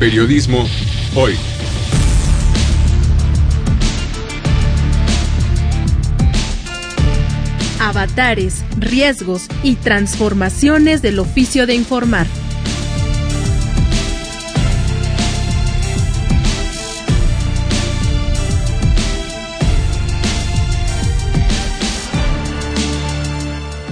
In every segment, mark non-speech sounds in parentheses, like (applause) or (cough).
Periodismo hoy. Avatares, riesgos y transformaciones del oficio de informar.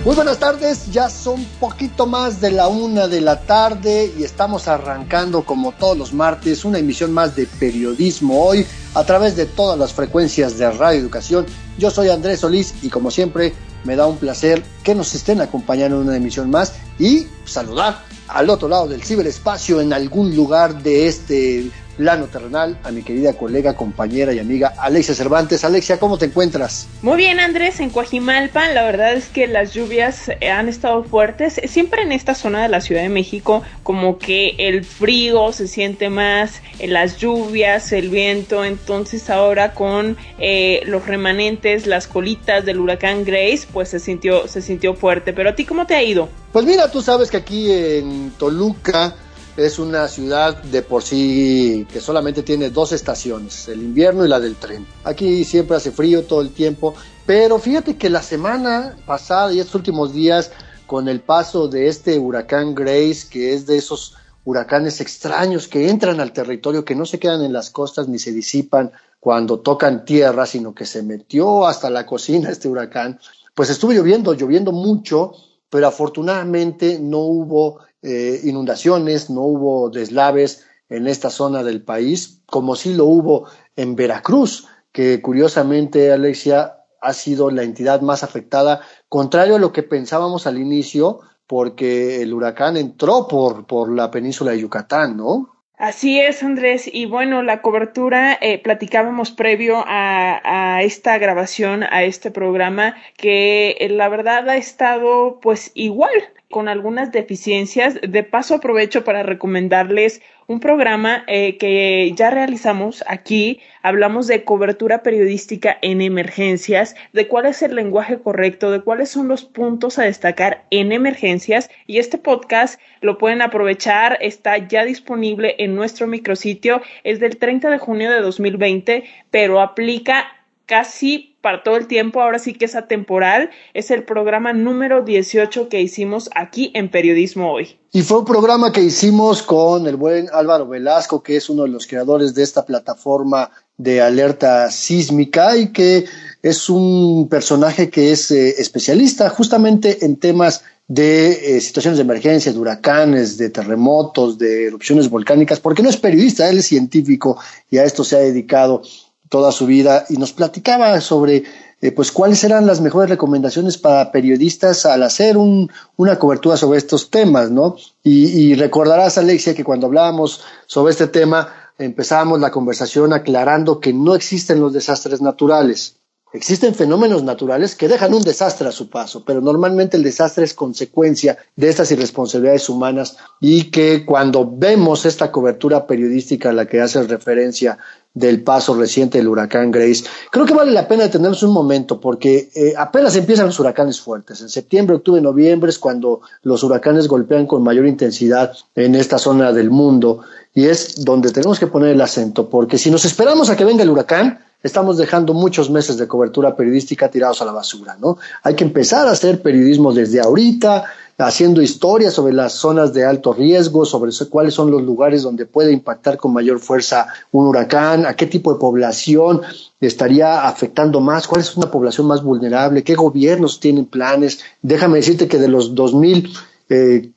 Muy buenas tardes, ya son poquito más de la una de la tarde y estamos arrancando como todos los martes una emisión más de periodismo hoy a través de todas las frecuencias de Radio Educación. Yo soy Andrés Solís y como siempre me da un placer que nos estén acompañando en una emisión más y saludar al otro lado del ciberespacio en algún lugar de este plano terrenal a mi querida colega, compañera y amiga Alexia Cervantes. Alexia, ¿cómo te encuentras? Muy bien, Andrés, en Coajimalpa, la verdad es que las lluvias eh, han estado fuertes. Siempre en esta zona de la Ciudad de México, como que el frío se siente más, eh, las lluvias, el viento. Entonces, ahora con eh, los remanentes, las colitas del huracán Grace, pues se sintió, se sintió fuerte. Pero a ti, ¿cómo te ha ido? Pues mira, tú sabes que aquí en Toluca es una ciudad de por sí que solamente tiene dos estaciones, el invierno y la del tren. Aquí siempre hace frío todo el tiempo, pero fíjate que la semana pasada y estos últimos días, con el paso de este huracán Grace, que es de esos huracanes extraños que entran al territorio, que no se quedan en las costas ni se disipan cuando tocan tierra, sino que se metió hasta la cocina este huracán, pues estuvo lloviendo, lloviendo mucho, pero afortunadamente no hubo eh, inundaciones, no hubo deslaves en esta zona del país, como sí lo hubo en Veracruz, que curiosamente, Alexia, ha sido la entidad más afectada, contrario a lo que pensábamos al inicio, porque el huracán entró por, por la península de Yucatán, ¿no? Así es, Andrés. Y bueno, la cobertura, eh, platicábamos previo a, a, esta grabación, a este programa, que eh, la verdad ha estado pues igual con algunas deficiencias. De paso aprovecho para recomendarles un programa eh, que ya realizamos aquí. Hablamos de cobertura periodística en emergencias, de cuál es el lenguaje correcto, de cuáles son los puntos a destacar en emergencias. Y este podcast lo pueden aprovechar, está ya disponible en nuestro micrositio. Es del 30 de junio de 2020, pero aplica casi para todo el tiempo, ahora sí que es atemporal, es el programa número 18 que hicimos aquí en Periodismo Hoy. Y fue un programa que hicimos con el buen Álvaro Velasco, que es uno de los creadores de esta plataforma de alerta sísmica y que es un personaje que es eh, especialista justamente en temas de eh, situaciones de emergencia, de huracanes, de terremotos, de erupciones volcánicas, porque no es periodista, él es científico y a esto se ha dedicado toda su vida y nos platicaba sobre eh, pues cuáles eran las mejores recomendaciones para periodistas al hacer un, una cobertura sobre estos temas, ¿no? Y, y, recordarás, Alexia, que cuando hablábamos sobre este tema empezábamos la conversación aclarando que no existen los desastres naturales. Existen fenómenos naturales que dejan un desastre a su paso, pero normalmente el desastre es consecuencia de estas irresponsabilidades humanas y que cuando vemos esta cobertura periodística a la que hace referencia del paso reciente del huracán Grace. Creo que vale la pena detenernos un momento porque eh, apenas empiezan los huracanes fuertes. En septiembre, octubre, noviembre es cuando los huracanes golpean con mayor intensidad en esta zona del mundo y es donde tenemos que poner el acento porque si nos esperamos a que venga el huracán, estamos dejando muchos meses de cobertura periodística tirados a la basura, ¿no? Hay que empezar a hacer periodismo desde ahorita, haciendo historias sobre las zonas de alto riesgo, sobre cuáles son los lugares donde puede impactar con mayor fuerza un huracán, a qué tipo de población estaría afectando más, cuál es una población más vulnerable, qué gobiernos tienen planes. Déjame decirte que de los 2.400 eh,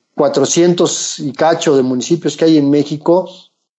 y cacho de municipios que hay en México,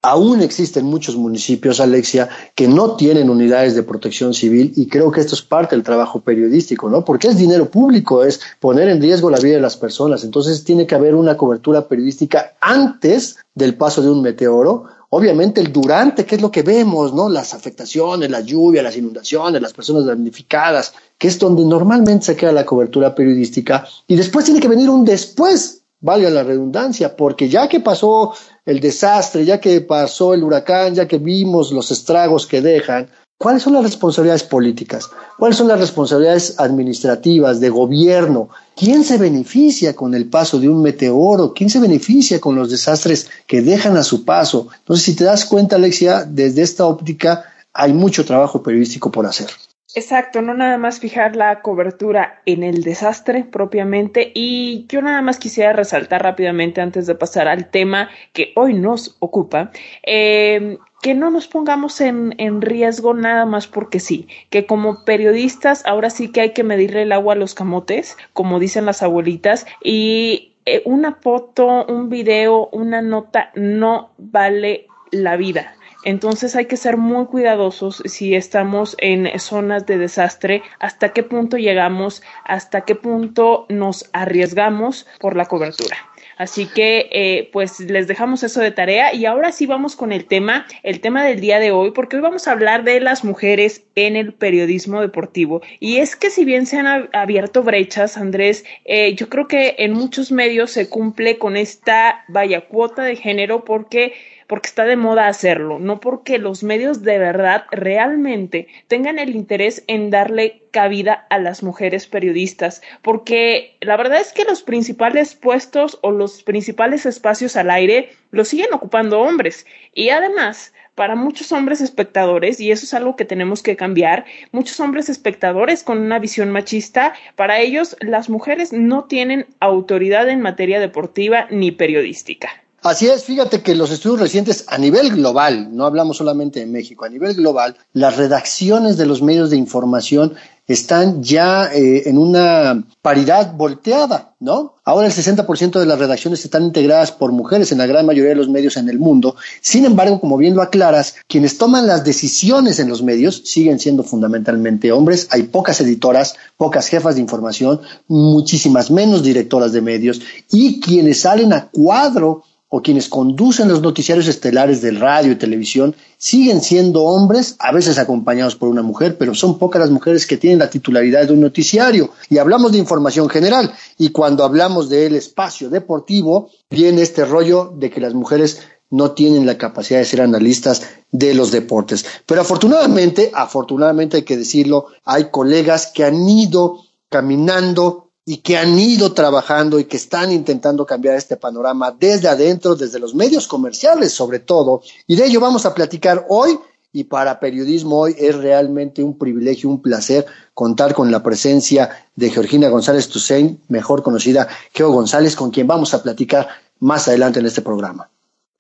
Aún existen muchos municipios, Alexia, que no tienen unidades de protección civil y creo que esto es parte del trabajo periodístico, ¿no? Porque es dinero público, es poner en riesgo la vida de las personas. Entonces tiene que haber una cobertura periodística antes del paso de un meteoro. Obviamente el durante, que es lo que vemos, ¿no? Las afectaciones, la lluvia, las inundaciones, las personas damnificadas, que es donde normalmente se queda la cobertura periodística. Y después tiene que venir un después valga la redundancia, porque ya que pasó el desastre, ya que pasó el huracán, ya que vimos los estragos que dejan, ¿Cuáles son las responsabilidades políticas? ¿Cuáles son las responsabilidades administrativas, de gobierno? ¿Quién se beneficia con el paso de un meteoro? ¿Quién se beneficia con los desastres que dejan a su paso? Entonces, si te das cuenta, Alexia, desde esta óptica hay mucho trabajo periodístico por hacer. Exacto, no nada más fijar la cobertura en el desastre propiamente y yo nada más quisiera resaltar rápidamente antes de pasar al tema que hoy nos ocupa, eh, que no nos pongamos en, en, riesgo nada más porque sí, que como periodistas ahora sí que hay que medirle el agua a los camotes, como dicen las abuelitas, y eh, una foto, un video, una nota no vale la vida. Entonces hay que ser muy cuidadosos si estamos en zonas de desastre, hasta qué punto llegamos, hasta qué punto nos arriesgamos por la cobertura. Así que, eh, pues les dejamos eso de tarea y ahora sí vamos con el tema, el tema del día de hoy, porque hoy vamos a hablar de las mujeres en el periodismo deportivo. Y es que si bien se han abierto brechas, Andrés, eh, yo creo que en muchos medios se cumple con esta vaya cuota de género porque porque está de moda hacerlo, no porque los medios de verdad realmente tengan el interés en darle cabida a las mujeres periodistas, porque la verdad es que los principales puestos o los principales espacios al aire los siguen ocupando hombres y además para muchos hombres espectadores, y eso es algo que tenemos que cambiar, muchos hombres espectadores con una visión machista, para ellos las mujeres no tienen autoridad en materia deportiva ni periodística. Así es, fíjate que los estudios recientes a nivel global, no hablamos solamente de México, a nivel global, las redacciones de los medios de información están ya eh, en una paridad volteada, ¿no? Ahora el 60% de las redacciones están integradas por mujeres en la gran mayoría de los medios en el mundo. Sin embargo, como bien lo aclaras, quienes toman las decisiones en los medios siguen siendo fundamentalmente hombres. Hay pocas editoras, pocas jefas de información, muchísimas menos directoras de medios y quienes salen a cuadro o quienes conducen los noticiarios estelares del radio y televisión siguen siendo hombres, a veces acompañados por una mujer, pero son pocas las mujeres que tienen la titularidad de un noticiario. Y hablamos de información general. Y cuando hablamos del espacio deportivo, viene este rollo de que las mujeres no tienen la capacidad de ser analistas de los deportes. Pero afortunadamente, afortunadamente hay que decirlo, hay colegas que han ido caminando y que han ido trabajando y que están intentando cambiar este panorama desde adentro, desde los medios comerciales sobre todo. Y de ello vamos a platicar hoy y para periodismo hoy es realmente un privilegio, un placer contar con la presencia de Georgina González Tusein, mejor conocida Geo González, con quien vamos a platicar más adelante en este programa.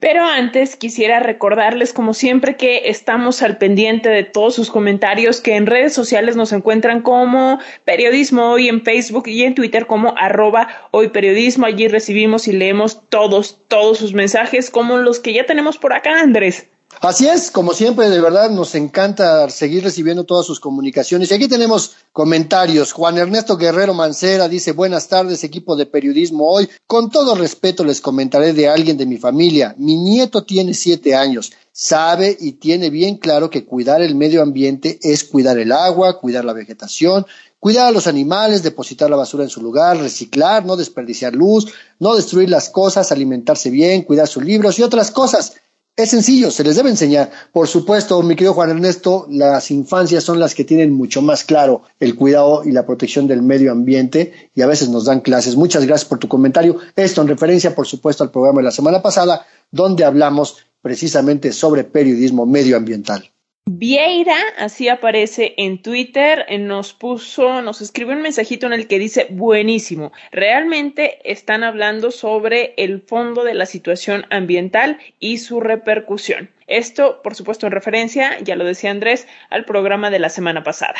Pero antes quisiera recordarles, como siempre, que estamos al pendiente de todos sus comentarios, que en redes sociales nos encuentran como Periodismo Hoy en Facebook y en Twitter como arroba Hoy Periodismo. Allí recibimos y leemos todos, todos sus mensajes, como los que ya tenemos por acá, Andrés. Así es, como siempre, de verdad nos encanta seguir recibiendo todas sus comunicaciones. Y aquí tenemos comentarios. Juan Ernesto Guerrero Mancera dice, buenas tardes, equipo de periodismo hoy. Con todo respeto les comentaré de alguien de mi familia. Mi nieto tiene siete años. Sabe y tiene bien claro que cuidar el medio ambiente es cuidar el agua, cuidar la vegetación, cuidar a los animales, depositar la basura en su lugar, reciclar, no desperdiciar luz, no destruir las cosas, alimentarse bien, cuidar sus libros y otras cosas. Es sencillo, se les debe enseñar. Por supuesto, mi querido Juan Ernesto, las infancias son las que tienen mucho más claro el cuidado y la protección del medio ambiente y a veces nos dan clases. Muchas gracias por tu comentario. Esto en referencia, por supuesto, al programa de la semana pasada, donde hablamos precisamente sobre periodismo medioambiental. Vieira, así aparece en Twitter, nos puso, nos escribió un mensajito en el que dice, buenísimo, realmente están hablando sobre el fondo de la situación ambiental y su repercusión. Esto, por supuesto, en referencia, ya lo decía Andrés, al programa de la semana pasada.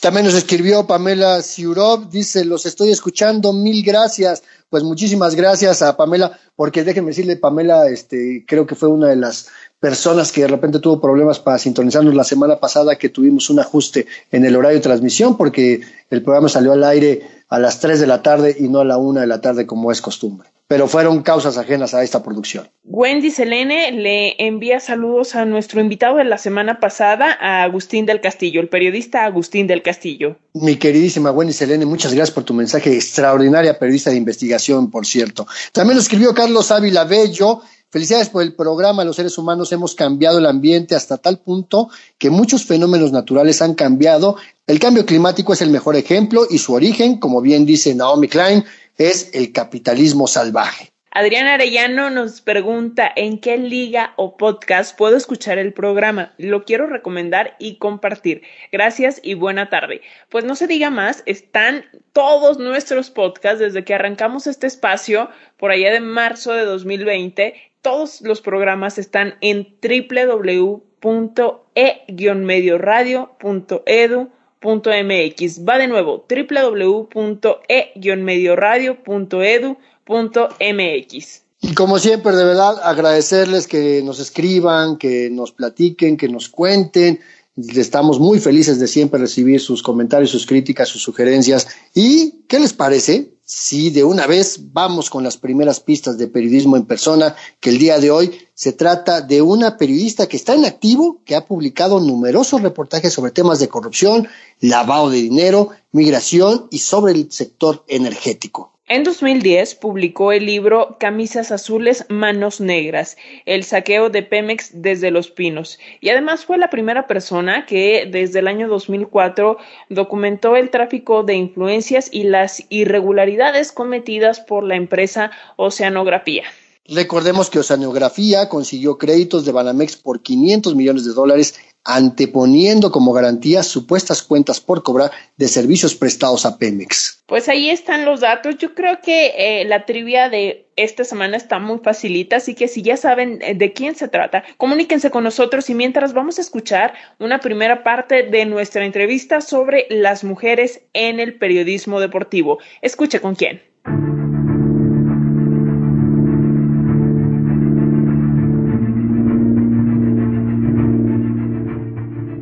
También nos escribió Pamela Siurov, dice, los estoy escuchando, mil gracias. Pues muchísimas gracias a Pamela, porque déjenme decirle, Pamela, este, creo que fue una de las personas que de repente tuvo problemas para sintonizarnos la semana pasada, que tuvimos un ajuste en el horario de transmisión, porque el programa salió al aire a las 3 de la tarde y no a la 1 de la tarde como es costumbre. Pero fueron causas ajenas a esta producción. Wendy Selene le envía saludos a nuestro invitado de la semana pasada, a Agustín del Castillo, el periodista Agustín del Castillo. Mi queridísima Wendy Selene, muchas gracias por tu mensaje. Extraordinaria periodista de investigación, por cierto. También lo escribió Carlos Ávila Bello Felicidades por el programa. Los seres humanos hemos cambiado el ambiente hasta tal punto que muchos fenómenos naturales han cambiado. El cambio climático es el mejor ejemplo y su origen, como bien dice Naomi Klein, es el capitalismo salvaje. Adrián Arellano nos pregunta en qué liga o podcast puedo escuchar el programa. Lo quiero recomendar y compartir. Gracias y buena tarde. Pues no se diga más, están todos nuestros podcasts desde que arrancamos este espacio por allá de marzo de 2020. Todos los programas están en www.e-medioradio.edu.mx. Va de nuevo, www.e-medioradio.edu MX. Y como siempre, de verdad, agradecerles que nos escriban, que nos platiquen, que nos cuenten. Estamos muy felices de siempre recibir sus comentarios, sus críticas, sus sugerencias. ¿Y qué les parece si de una vez vamos con las primeras pistas de periodismo en persona, que el día de hoy se trata de una periodista que está en activo, que ha publicado numerosos reportajes sobre temas de corrupción, lavado de dinero, migración y sobre el sector energético. En 2010 publicó el libro Camisas Azules, Manos Negras, el saqueo de Pemex desde Los Pinos, y además fue la primera persona que desde el año 2004 documentó el tráfico de influencias y las irregularidades cometidas por la empresa Oceanografía. Recordemos que Oceanografía consiguió créditos de Banamex por 500 millones de dólares anteponiendo como garantía supuestas cuentas por cobrar de servicios prestados a Pemex. Pues ahí están los datos. Yo creo que eh, la trivia de esta semana está muy facilita, así que si ya saben eh, de quién se trata, comuníquense con nosotros y mientras vamos a escuchar una primera parte de nuestra entrevista sobre las mujeres en el periodismo deportivo. Escuche con quién.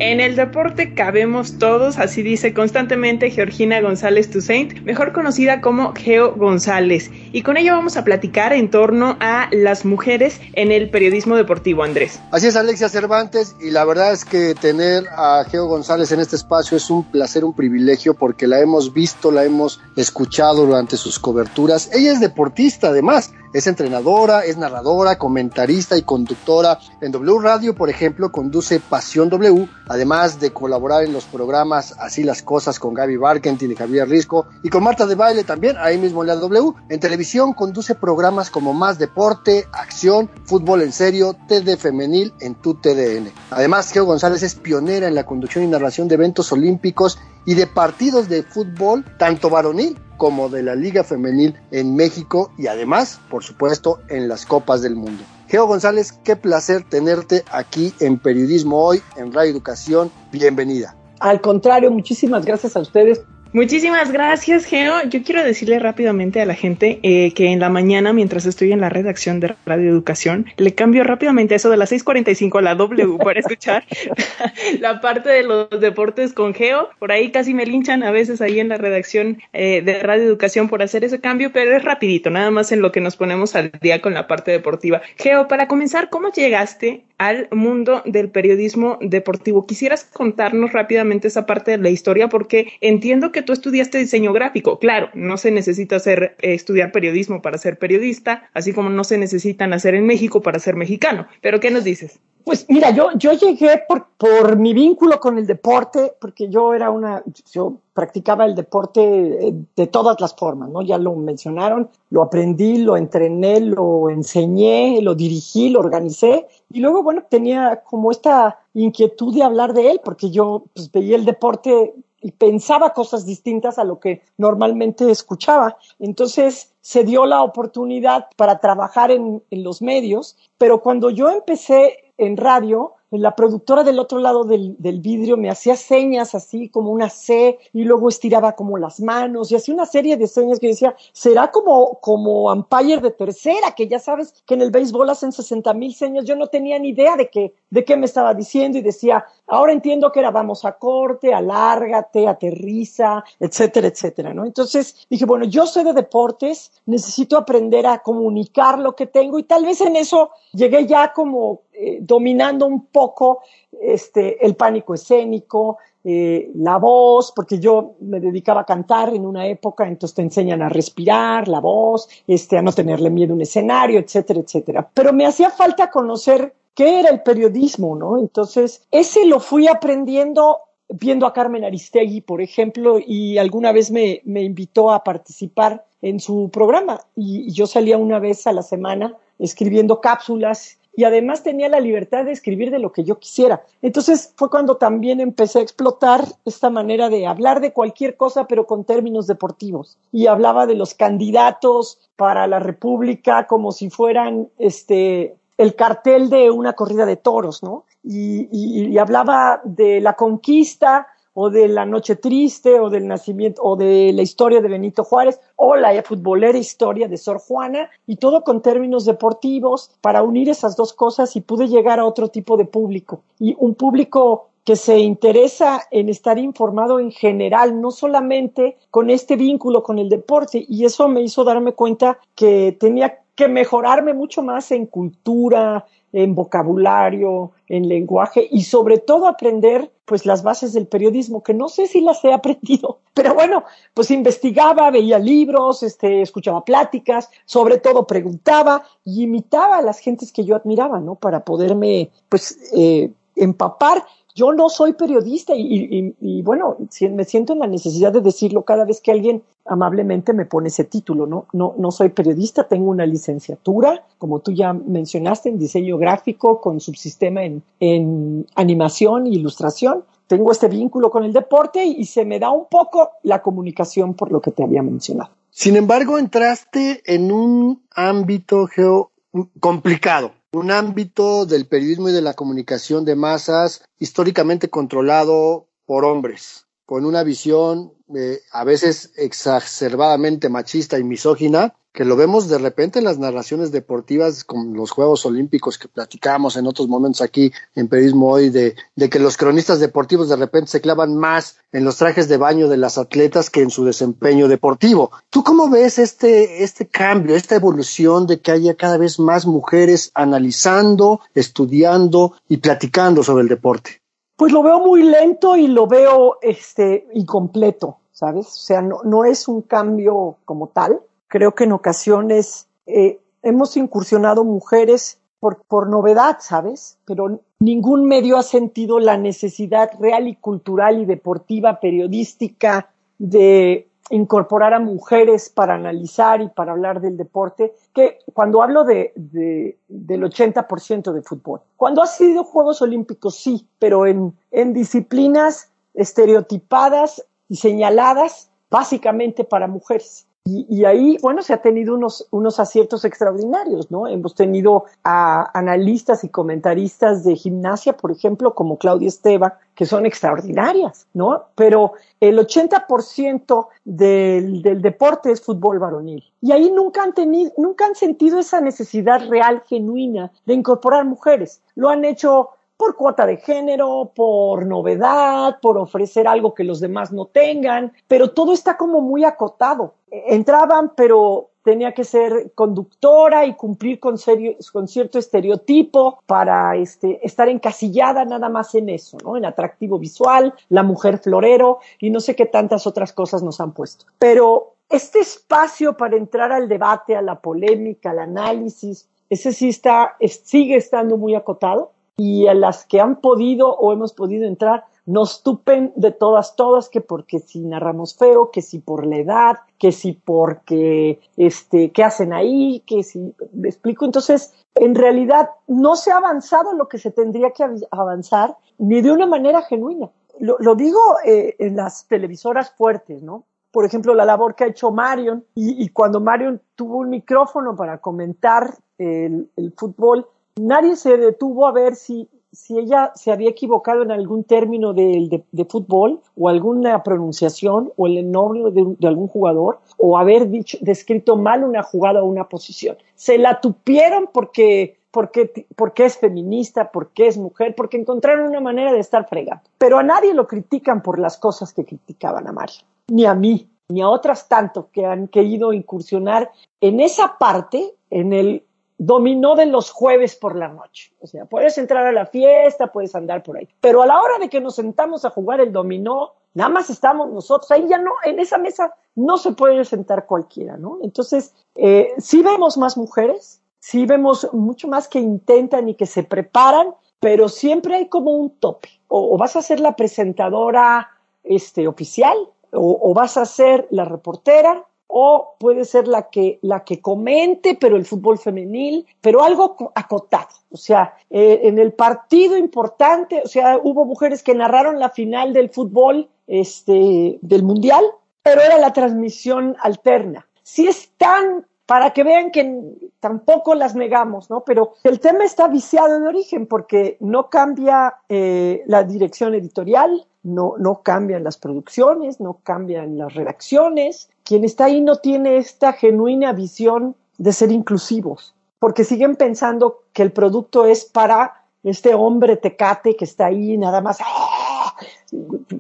En el deporte cabemos todos, así dice constantemente Georgina González Toussaint, mejor conocida como Geo González. Y con ella vamos a platicar en torno a las mujeres en el periodismo deportivo, Andrés. Así es, Alexia Cervantes, y la verdad es que tener a Geo González en este espacio es un placer, un privilegio, porque la hemos visto, la hemos escuchado durante sus coberturas. Ella es deportista, además. Es entrenadora, es narradora, comentarista y conductora. En W Radio, por ejemplo, conduce Pasión W, además de colaborar en los programas Así las Cosas con Gaby Barkentin y Javier Risco y con Marta de Baile también, ahí mismo en la W. En televisión conduce programas como Más Deporte, Acción, Fútbol en Serio, TD Femenil en tu TDN. Además, Geo González es pionera en la conducción y narración de eventos olímpicos y de partidos de fútbol, tanto varonil como de la Liga Femenil en México y además, por supuesto, en las Copas del Mundo. Geo González, qué placer tenerte aquí en Periodismo Hoy, en Radio Educación. Bienvenida. Al contrario, muchísimas gracias a ustedes Muchísimas gracias, Geo. Yo quiero decirle rápidamente a la gente eh, que en la mañana, mientras estoy en la redacción de Radio Educación, le cambio rápidamente eso de las 6:45 a la W para escuchar (laughs) la parte de los deportes con Geo. Por ahí casi me linchan a veces ahí en la redacción eh, de Radio Educación por hacer ese cambio, pero es rapidito, nada más en lo que nos ponemos al día con la parte deportiva. Geo, para comenzar, ¿cómo llegaste al mundo del periodismo deportivo? Quisieras contarnos rápidamente esa parte de la historia porque entiendo que tú estudiaste diseño gráfico. Claro, no se necesita hacer, eh, estudiar periodismo para ser periodista, así como no se necesitan hacer en México para ser mexicano. Pero, ¿qué nos dices? Pues mira, yo, yo llegué por, por mi vínculo con el deporte, porque yo era una, yo practicaba el deporte eh, de todas las formas, ¿no? Ya lo mencionaron, lo aprendí, lo entrené, lo enseñé, lo dirigí, lo organicé, y luego, bueno, tenía como esta inquietud de hablar de él, porque yo pues, veía el deporte y pensaba cosas distintas a lo que normalmente escuchaba. Entonces se dio la oportunidad para trabajar en, en los medios, pero cuando yo empecé en radio, la productora del otro lado del, del, vidrio me hacía señas así como una C y luego estiraba como las manos y hacía una serie de señas que decía, será como, como umpire de tercera, que ya sabes que en el béisbol hacen 60 mil señas. Yo no tenía ni idea de, que, de qué me estaba diciendo y decía, Ahora entiendo que era vamos a corte, alárgate, aterriza, etcétera, etcétera, ¿no? Entonces dije, bueno, yo sé de deportes, necesito aprender a comunicar lo que tengo y tal vez en eso llegué ya como eh, dominando un poco este, el pánico escénico, eh, la voz, porque yo me dedicaba a cantar en una época, entonces te enseñan a respirar, la voz, este, a no tenerle miedo a un escenario, etcétera, etcétera. Pero me hacía falta conocer qué era el periodismo, ¿no? Entonces, ese lo fui aprendiendo viendo a Carmen Aristegui, por ejemplo, y alguna vez me, me invitó a participar en su programa y yo salía una vez a la semana escribiendo cápsulas y además tenía la libertad de escribir de lo que yo quisiera. Entonces fue cuando también empecé a explotar esta manera de hablar de cualquier cosa, pero con términos deportivos. Y hablaba de los candidatos para la República como si fueran este el cartel de una corrida de toros, ¿no? Y, y hablaba de la conquista o de la noche triste o del nacimiento o de la historia de Benito Juárez o la futbolera historia de Sor Juana y todo con términos deportivos para unir esas dos cosas y pude llegar a otro tipo de público y un público que se interesa en estar informado en general, no solamente con este vínculo con el deporte. Y eso me hizo darme cuenta que tenía que mejorarme mucho más en cultura, en vocabulario, en lenguaje y sobre todo aprender pues las bases del periodismo, que no sé si las he aprendido, (laughs) pero bueno, pues investigaba, veía libros, este, escuchaba pláticas, sobre todo preguntaba y imitaba a las gentes que yo admiraba, ¿no? Para poderme pues eh, empapar yo no soy periodista y, bueno, me siento en la necesidad de decirlo cada vez que alguien amablemente me pone ese título, ¿no? No, no soy periodista, tengo una licenciatura, como tú ya mencionaste, en diseño gráfico con subsistema en, en animación e ilustración. Tengo este vínculo con el deporte y se me da un poco la comunicación por lo que te había mencionado. Sin embargo, entraste en un ámbito geo complicado un ámbito del periodismo y de la comunicación de masas históricamente controlado por hombres, con una visión eh, a veces exacerbadamente machista y misógina, que lo vemos de repente en las narraciones deportivas con los Juegos Olímpicos que platicamos en otros momentos aquí en Periodismo Hoy, de, que los cronistas deportivos de repente se clavan más en los trajes de baño de las atletas que en su desempeño deportivo. ¿Tú cómo ves este, este cambio, esta evolución de que haya cada vez más mujeres analizando, estudiando y platicando sobre el deporte? Pues lo veo muy lento y lo veo este, incompleto, ¿sabes? O sea, no, no es un cambio como tal Creo que en ocasiones eh, hemos incursionado mujeres por, por novedad, ¿sabes? Pero ningún medio ha sentido la necesidad real y cultural y deportiva, periodística, de incorporar a mujeres para analizar y para hablar del deporte, que cuando hablo de, de del 80% de fútbol, cuando ha sido Juegos Olímpicos, sí, pero en, en disciplinas estereotipadas y señaladas básicamente para mujeres. Y, ahí, bueno, se ha tenido unos, unos aciertos extraordinarios, ¿no? Hemos tenido a analistas y comentaristas de gimnasia, por ejemplo, como Claudia Esteba, que son extraordinarias, ¿no? Pero el 80% del, del deporte es fútbol varonil. Y ahí nunca han tenido, nunca han sentido esa necesidad real, genuina, de incorporar mujeres. Lo han hecho por cuota de género, por novedad, por ofrecer algo que los demás no tengan, pero todo está como muy acotado. Entraban, pero tenía que ser conductora y cumplir con cierto estereotipo para este, estar encasillada nada más en eso, ¿no? En atractivo visual, la mujer florero y no sé qué tantas otras cosas nos han puesto. Pero este espacio para entrar al debate, a la polémica, al análisis, ese sí está, sigue estando muy acotado y a las que han podido o hemos podido entrar nos tupen de todas, todas, que porque si narramos feo, que si por la edad, que si porque, este, ¿qué hacen ahí? Que si, me explico. Entonces, en realidad no se ha avanzado lo que se tendría que avanzar, ni de una manera genuina. Lo, digo eh, en las televisoras fuertes, ¿no? Por ejemplo, la labor que ha hecho Marion, y, y cuando Marion tuvo un micrófono para comentar el fútbol, nadie se detuvo a ver si, si ella se había equivocado en algún término de, de, fútbol o alguna pronunciación o el nombre de, algún jugador o haber dicho, descrito mal una jugada o una posición. Se la tupieron porque porque, porque es feminista, porque es mujer, porque encontraron una manera de estar fregando. Pero a nadie lo critican por las cosas que criticaban a Mario, ni a mí, ni a otras tanto que han querido incursionar en esa parte, en el dominó de los jueves por la noche. O sea, puedes entrar a la fiesta, puedes andar por ahí. Pero a la hora de que nos sentamos a jugar el dominó, nada más estamos nosotros. Ahí ya no, en esa mesa no se puede sentar cualquiera, ¿no? Entonces, eh, sí vemos más mujeres, sí vemos mucho más que intentan y que se preparan, pero siempre hay como un tope. O, vas a ser la presentadora este, oficial, o, o vas a ser la reportera, o puede ser la que, la que comente, pero el fútbol femenil, pero algo acotado. O sea, eh, en el partido importante, o sea, hubo mujeres que narraron la final del fútbol, este, del mundial, pero era la transmisión alterna. Si es tan para que vean que tampoco las negamos, ¿no? Pero el tema está viciado en origen porque no cambia eh, la dirección editorial, no, no cambian las producciones, no cambian las redacciones. Quien está ahí no tiene esta genuina visión de ser inclusivos, porque siguen pensando que el producto es para este hombre tecate que está ahí nada más ¡ah!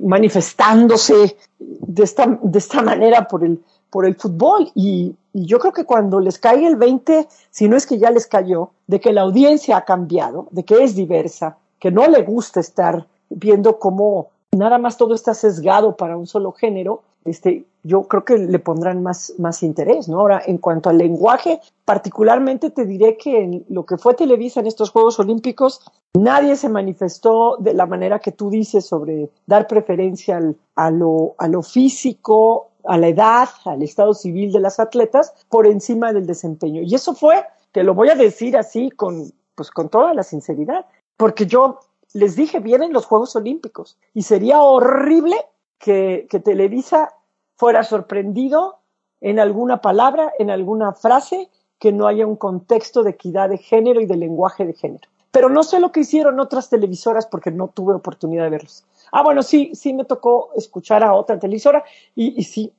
manifestándose de esta, de esta manera por el, por el fútbol y, yo creo que cuando les caiga el 20, si no es que ya les cayó, de que la audiencia ha cambiado, de que es diversa, que no le gusta estar viendo cómo nada más todo está sesgado para un solo género, este, yo creo que le pondrán más, más interés, ¿no? Ahora, en cuanto al lenguaje, particularmente te diré que en lo que fue Televisa en estos Juegos Olímpicos, nadie se manifestó de la manera que tú dices sobre dar preferencia a, lo, a lo físico, a la edad, al estado civil de las atletas por encima del desempeño. Y eso fue, te lo voy a decir así con, pues con toda la sinceridad, porque yo les dije, vienen los Juegos Olímpicos y sería horrible que, Televisa fuera sorprendido en alguna palabra, en alguna frase, que no haya un contexto de equidad de género y de lenguaje de género. Pero no sé lo que hicieron otras televisoras porque no tuve oportunidad de verlos. Ah, bueno, sí, sí me tocó escuchar a otra televisora y, y sí,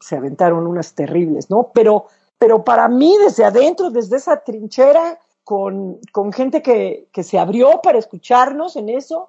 se aventaron unas terribles, ¿no? Pero, pero para mí, desde adentro, desde esa trinchera, con, con gente que, que se abrió para escucharnos en eso,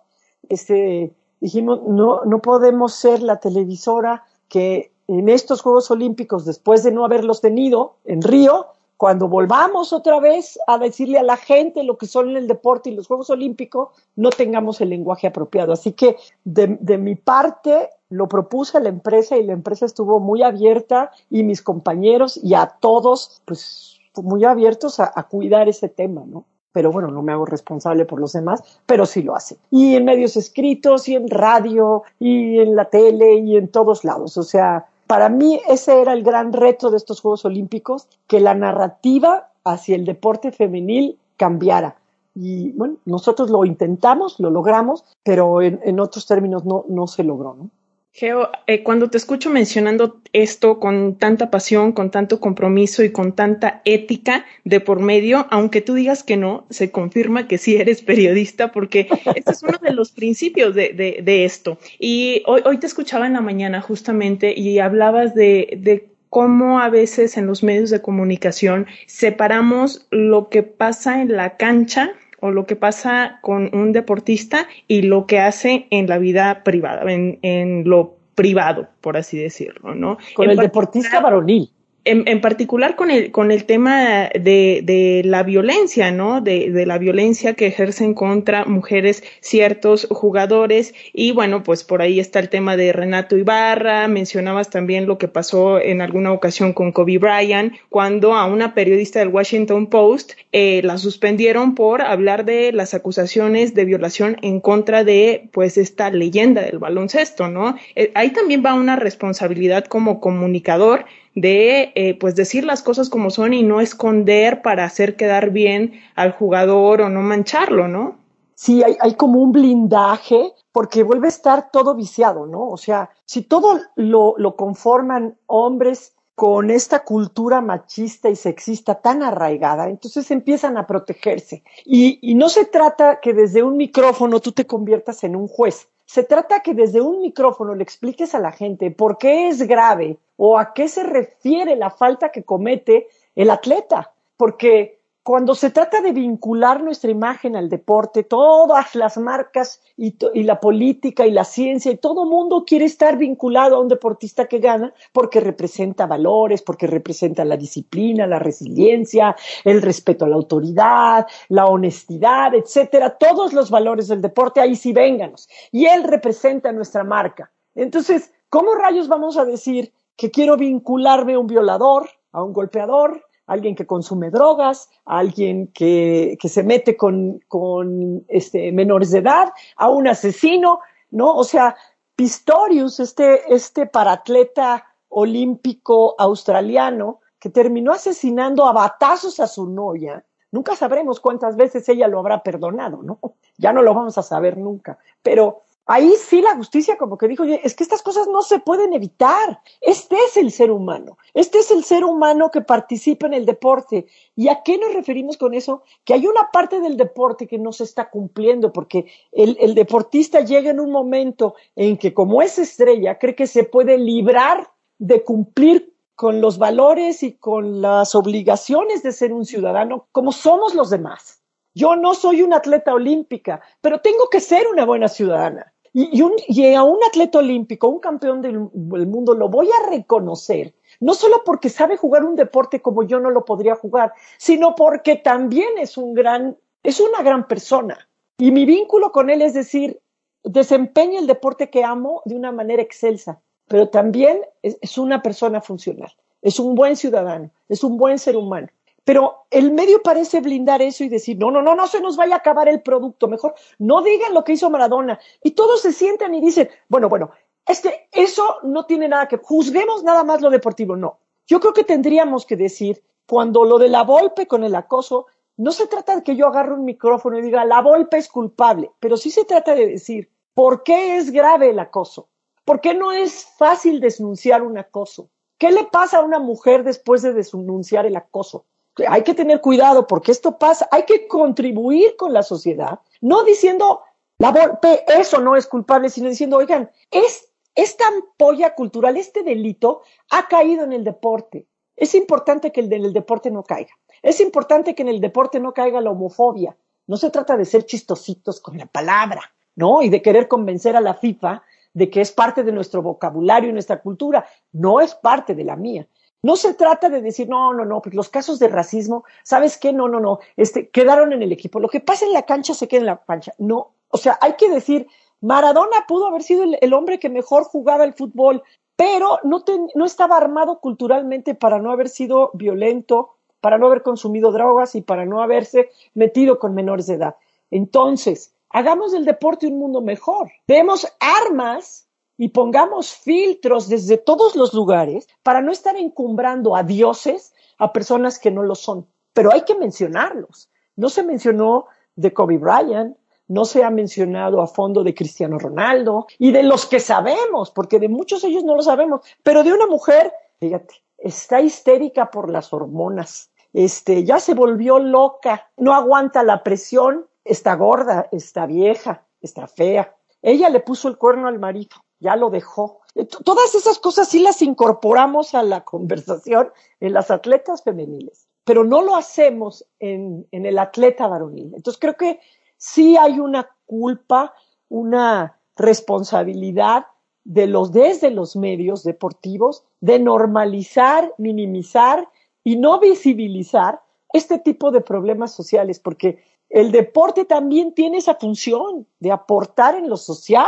este, dijimos, no, no podemos ser la televisora que en estos Juegos Olímpicos, después de no haberlos tenido en Río, cuando volvamos otra vez a decirle a la gente lo que son el deporte y los Juegos Olímpicos, no tengamos el lenguaje apropiado. Así que de, de mi parte lo propuse a la empresa y la empresa estuvo muy abierta y mis compañeros y a todos, pues muy abiertos a, cuidar ese tema, ¿no? pero bueno, no me hago responsable por los demás, pero sí lo hacen. Y en medios escritos, y en radio, y en la tele, y en todos lados. O sea, para mí ese era el gran reto de estos Juegos Olímpicos, que la narrativa hacia el deporte femenil cambiara. Y bueno, nosotros lo intentamos, lo logramos, pero en, en otros términos no, no se logró, ¿no? Geo, eh, cuando te escucho mencionando esto con tanta pasión, con tanto compromiso y con tanta ética de por medio, aunque tú digas que no, se confirma que sí eres periodista porque este es uno de los principios de, de, de esto. Y hoy, hoy, te escuchaba en la mañana justamente y hablabas de, de cómo a veces en los medios de comunicación separamos lo que pasa en la cancha o lo que pasa con un deportista y lo que hace en la vida privada, en, en lo privado, por así decirlo, ¿no? Con el deportista varonil en, en, particular con el, con el tema de, de la violencia, ¿no? De, de, la violencia que ejercen contra mujeres ciertos jugadores. Y bueno, pues por ahí está el tema de Renato Ibarra. Mencionabas también lo que pasó en alguna ocasión con Kobe Bryant, cuando a una periodista del Washington Post eh, la suspendieron por hablar de las acusaciones de violación en contra de, pues, esta leyenda del baloncesto, ¿no? Eh, ahí también va una responsabilidad como comunicador de eh, pues decir las cosas como son y no esconder para hacer quedar bien al jugador o no mancharlo, ¿no? Sí, hay, hay como un blindaje porque vuelve a estar todo viciado, ¿no? O sea, si todo lo, lo conforman hombres con esta cultura machista y sexista tan arraigada, entonces empiezan a protegerse. Y, y no se trata que desde un micrófono tú te conviertas en un juez, se trata que desde un micrófono le expliques a la gente por qué es grave o a qué se refiere la falta que comete el atleta. Porque cuando se trata de vincular nuestra imagen al deporte, todas las marcas y, la política y la ciencia y todo mundo quiere estar vinculado a un deportista que gana porque representa valores, porque representa la disciplina, la resiliencia, el respeto a la autoridad, la honestidad, etcétera, todos los valores del deporte, ahí sí vénganos. Y él representa nuestra marca. Entonces, ¿cómo rayos vamos a decir que quiero vincularme a un violador, a un golpeador, alguien que consume drogas, alguien que, que se mete con, con este, menores de edad, a un asesino, ¿no? O sea, Pistorius, este, este paratleta olímpico australiano, que terminó asesinando a batazos a su novia, nunca sabremos cuántas veces ella lo habrá perdonado, ¿no? Ya no lo vamos a saber nunca. Pero ahí sí la justicia como que dijo, es que estas cosas no se pueden evitar. Este es el ser humano. Este es el ser humano que participa en el deporte. ¿Y a qué nos referimos con eso? Que hay una parte del deporte que no se está cumpliendo porque el, el deportista llega en un momento en que como es estrella, cree que se puede librar de cumplir con los valores y con las obligaciones de ser un ciudadano como somos los demás. Yo no soy una atleta olímpica, pero tengo que ser una buena ciudadana. Y, a un atleta olímpico, un campeón del, mundo, lo voy a reconocer, no solo porque sabe jugar un deporte como yo no lo podría jugar, sino porque también es un gran, es una gran persona. Y mi vínculo con él es decir, desempeña el deporte que amo de una manera excelsa, pero también es una persona funcional, es un buen ciudadano, es un buen ser humano. Pero el medio parece blindar eso y decir, no, no, no, no se nos vaya a acabar el producto, mejor no digan lo que hizo Maradona. Y todos se sientan y dicen, bueno, bueno, este, eso no tiene nada que, juzguemos nada más lo deportivo, no. Yo creo que tendríamos que decir, cuando lo de la golpe con el acoso, no se trata de que yo agarre un micrófono y diga, la golpe es culpable, pero sí se trata de decir, ¿por qué es grave el acoso? ¿Por qué no es fácil denunciar un acoso? ¿Qué le pasa a una mujer después de denunciar el acoso? Hay que tener cuidado porque esto pasa, hay que contribuir con la sociedad, no diciendo la golpe, eso no es culpable, sino diciendo, oigan, es, esta ampolla cultural, este delito ha caído en el deporte. Es importante que el del deporte no caiga. Es importante que en el deporte no caiga la homofobia. No se trata de ser chistositos con la palabra, ¿no? Y de querer convencer a la FIFA de que es parte de nuestro vocabulario y nuestra cultura. No es parte de la mía. No se trata de decir, no, no, no, pues los casos de racismo, ¿sabes qué? No, no, no, este, quedaron en el equipo. Lo que pasa en la cancha se queda en la cancha. No, o sea, hay que decir, Maradona pudo haber sido el, hombre que mejor jugaba el fútbol, pero no, no estaba armado culturalmente para no haber sido violento, para no haber consumido drogas y para no haberse metido con menores de edad. Entonces, hagamos del deporte un mundo mejor. Demos armas y pongamos filtros desde todos los lugares para no estar encumbrando a dioses a personas que no lo son. Pero hay que mencionarlos. No se mencionó de Kobe Bryant, no se ha mencionado a fondo de Cristiano Ronaldo y de los que sabemos, porque de muchos de ellos no lo sabemos, pero de una mujer, fíjate, está histérica por las hormonas, este, ya se volvió loca, no aguanta la presión, está gorda, está vieja, está fea. Ella le puso el cuerno al marido ya lo dejó. Eh, todas esas cosas sí las incorporamos a la conversación en las atletas femeniles, pero no lo hacemos en, en el atleta varonil. Entonces creo que sí hay una culpa, una responsabilidad de los desde los medios deportivos de normalizar, minimizar y no visibilizar este tipo de problemas sociales, porque el deporte también tiene esa función de aportar en lo social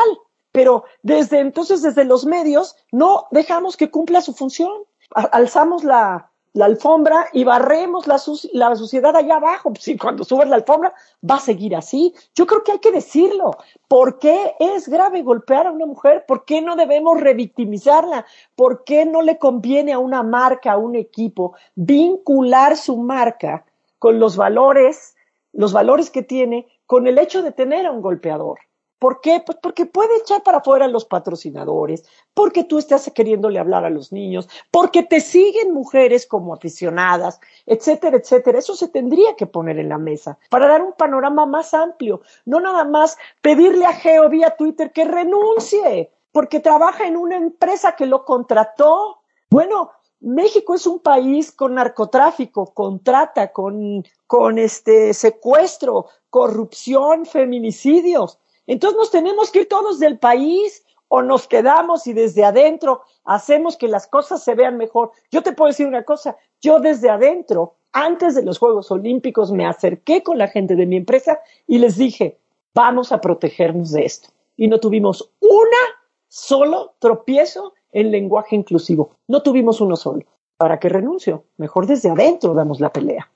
pero desde entonces, desde los medios, no dejamos que cumpla su función. Alzamos la, alfombra y barremos la, suciedad allá abajo. Si cuando subes la alfombra va a seguir así. Yo creo que hay que decirlo. ¿Por qué es grave golpear a una mujer? ¿Por qué no debemos revictimizarla? ¿Por qué no le conviene a una marca, a un equipo, vincular su marca con los valores, los valores que tiene, con el hecho de tener a un golpeador? ¿Por qué? Pues porque puede echar para afuera a los patrocinadores, porque tú estás queriéndole hablar a los niños, porque te siguen mujeres como aficionadas, etcétera, etcétera. Eso se tendría que poner en la mesa para dar un panorama más amplio, no nada más pedirle a Geo vía Twitter que renuncie porque trabaja en una empresa que lo contrató. Bueno, México es un país con narcotráfico, con trata, con, con este secuestro, corrupción, feminicidios. Entonces nos tenemos que ir todos del país o nos quedamos y desde adentro hacemos que las cosas se vean mejor. Yo te puedo decir una cosa, yo desde adentro, antes de los Juegos Olímpicos, me acerqué con la gente de mi empresa y les dije, vamos a protegernos de esto. Y no tuvimos una solo tropiezo en lenguaje inclusivo. No tuvimos uno solo. ¿Para qué renuncio? Mejor desde adentro damos la pelea.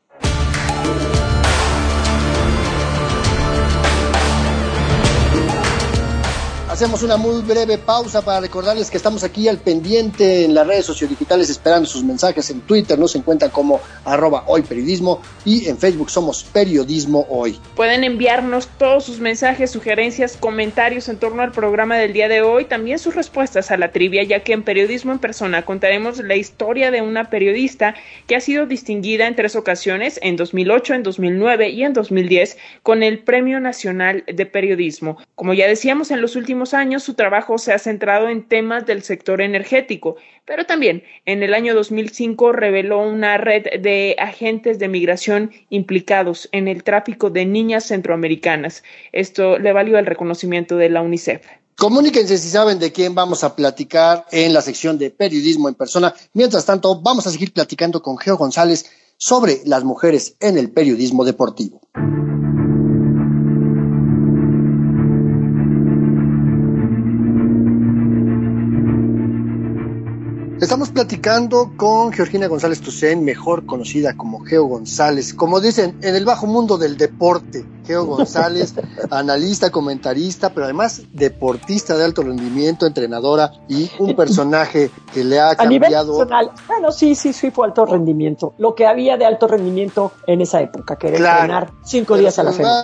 Hacemos una muy breve pausa para recordarles que estamos aquí al pendiente en las redes sociodigitales esperando sus mensajes. En Twitter nos encuentran como arroba hoy periodismo y en Facebook somos periodismo hoy. Pueden enviarnos todos sus mensajes, sugerencias, comentarios en torno al programa del día de hoy, también sus respuestas a la trivia, ya que en Periodismo en Persona contaremos la historia de una periodista que ha sido distinguida en tres ocasiones, en 2008, en 2009 y en 2010, con el Premio Nacional de Periodismo. Como ya decíamos en los últimos años su trabajo se ha centrado en temas del sector energético, pero también en el año 2005 reveló una red de agentes de migración implicados en el tráfico de niñas centroamericanas. Esto le valió el reconocimiento de la UNICEF. Comuníquense si saben de quién vamos a platicar en la sección de periodismo en persona. Mientras tanto, vamos a seguir platicando con Geo González sobre las mujeres en el periodismo deportivo. Estamos platicando con Georgina González Tucen, mejor conocida como Geo González. Como dicen, en el bajo mundo del deporte, Geo González, analista, comentarista, pero además deportista de alto rendimiento, entrenadora y un personaje que le ha cambiado. (laughs) A nivel bueno, sí, sí, sí fue alto rendimiento. Lo que había de alto rendimiento en esa época, que era entrenar cinco días a la semana.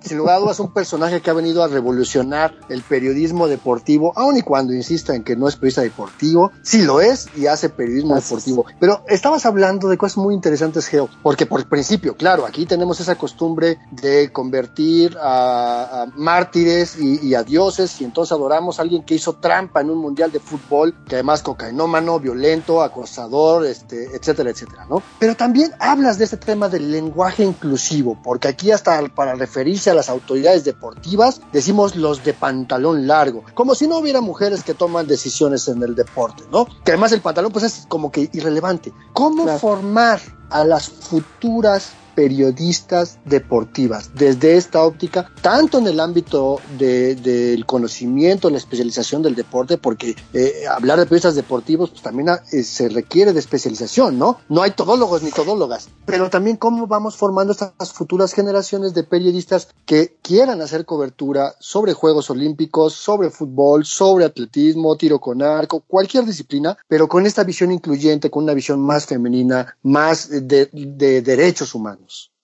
Sin lugar a dudas, un personaje que ha venido a revolucionar el periodismo deportivo, aun y cuando insista en que no es periodista deportivo, sí lo es y hace periodismo deportivo. Pero estabas hablando de cosas muy interesantes, Geo, porque por principio, claro, aquí tenemos esa costumbre de convertir a, mártires y, a dioses y entonces adoramos a alguien que hizo trampa en un mundial de fútbol, que además cocainómano, violento, acosador, este, etcétera, etcétera, ¿no? Pero también hablas de este tema del lenguaje inclusivo, porque aquí hasta para referirse a las autoridades deportivas decimos los de pantalón largo, como si no hubiera mujeres que toman decisiones en el deporte, ¿no? Que además el pantalón pues es como que irrelevante. ¿Cómo formar a las futuras periodistas deportivas desde esta óptica, tanto en el ámbito del conocimiento, la especialización del deporte, porque eh, hablar de periodistas deportivos pues, también ah, eh, se requiere de especialización, ¿no? No hay todólogos ni todólogas, pero también cómo vamos formando estas futuras generaciones de periodistas que quieran hacer cobertura sobre Juegos Olímpicos, sobre fútbol, sobre atletismo, tiro con arco, cualquier disciplina, pero con esta visión incluyente, con una visión más femenina, más de derechos humanos.